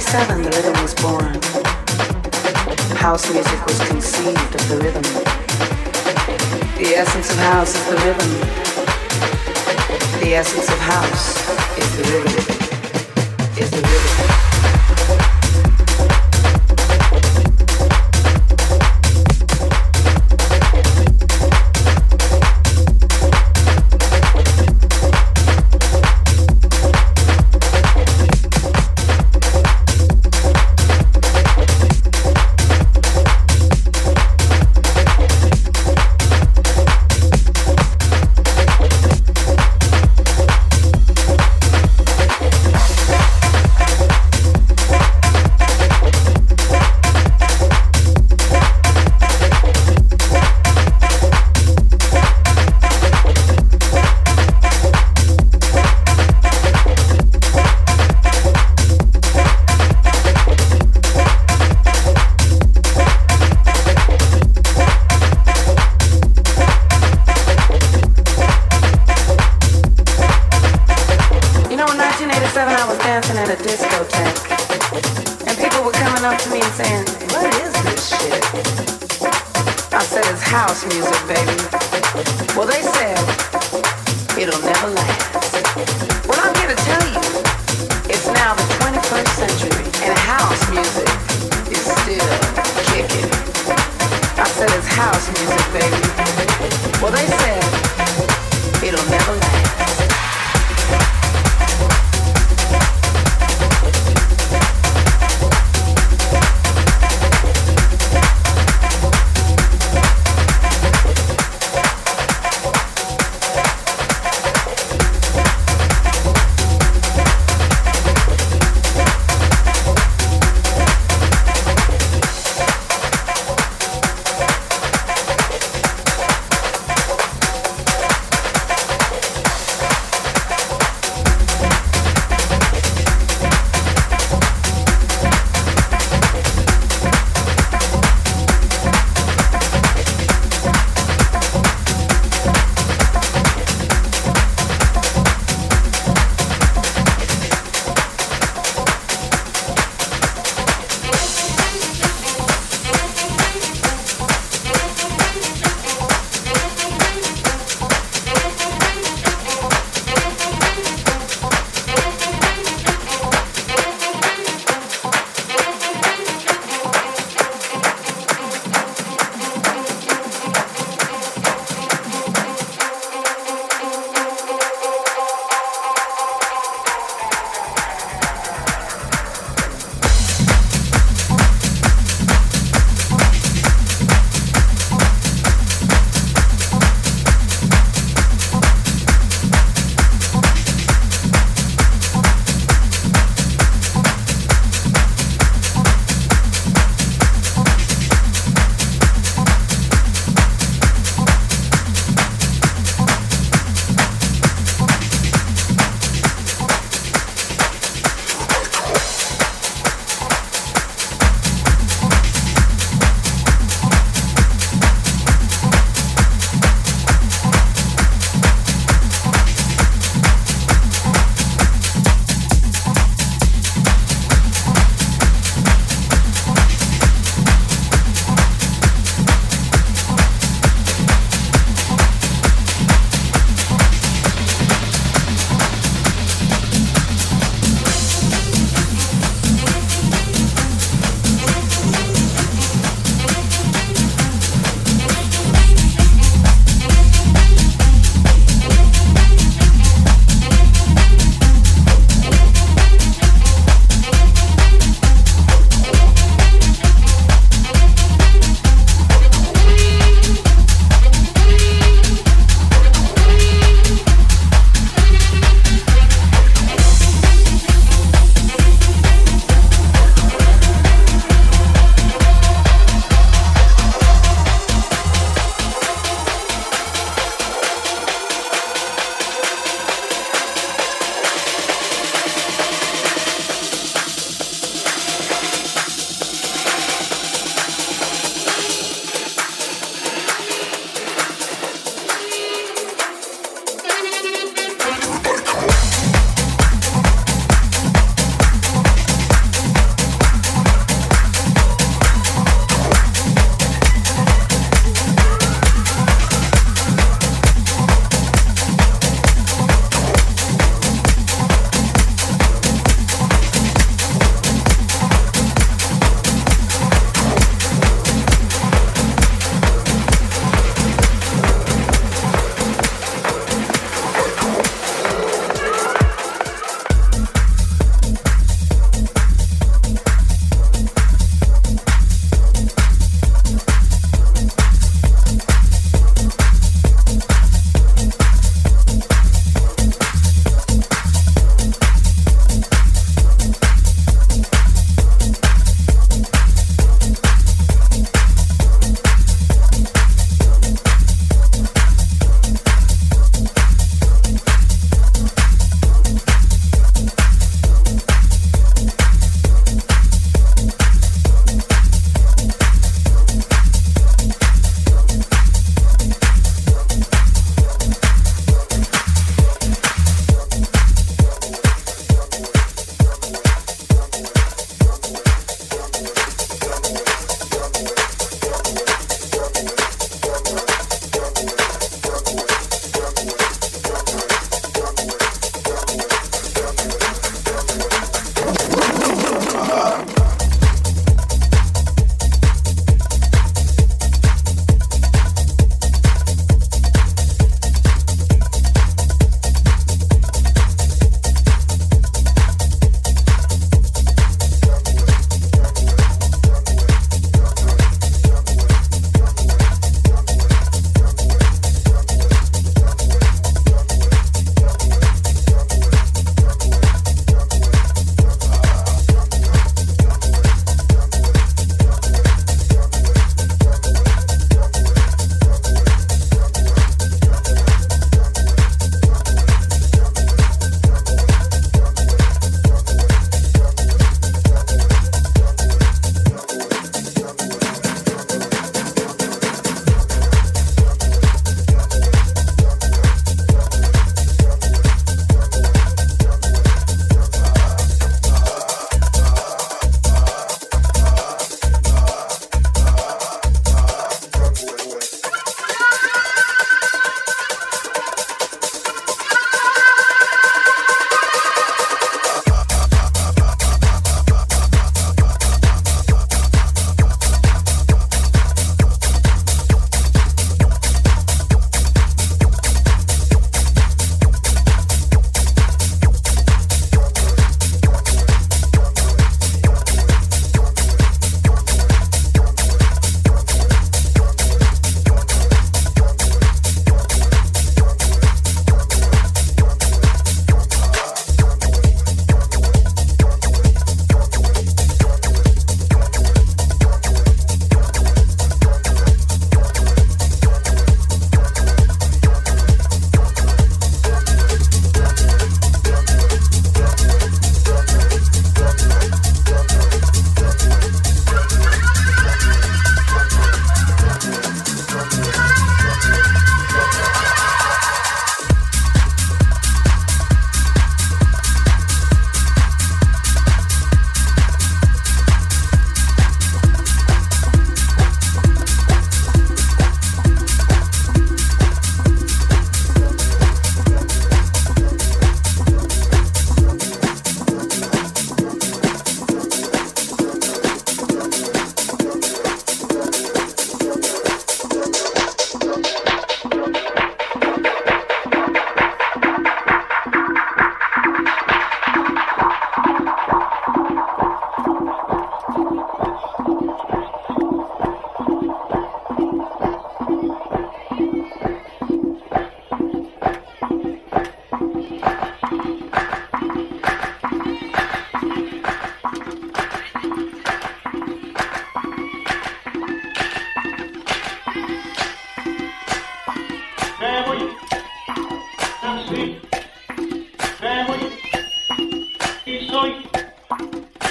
1987, the rhythm was born. House music was conceived of the rhythm. The essence of house is the rhythm. The essence of house is the rhythm. Is the rhythm.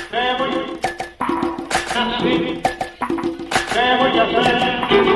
Family, family, family, family.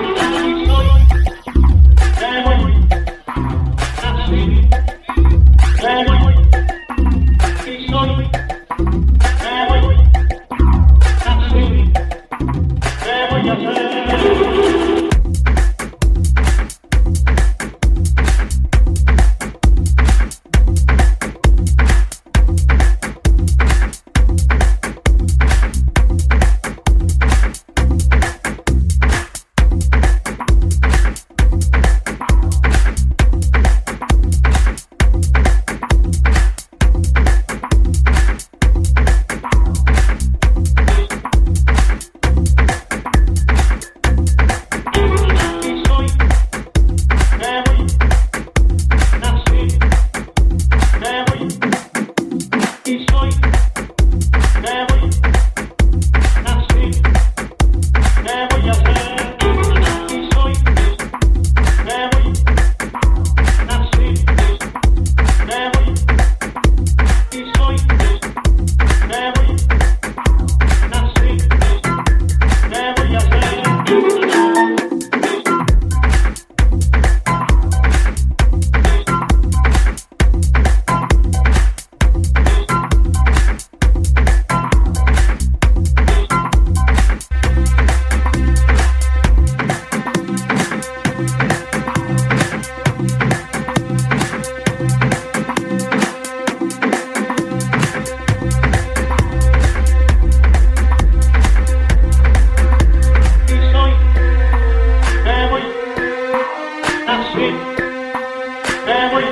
Thank you.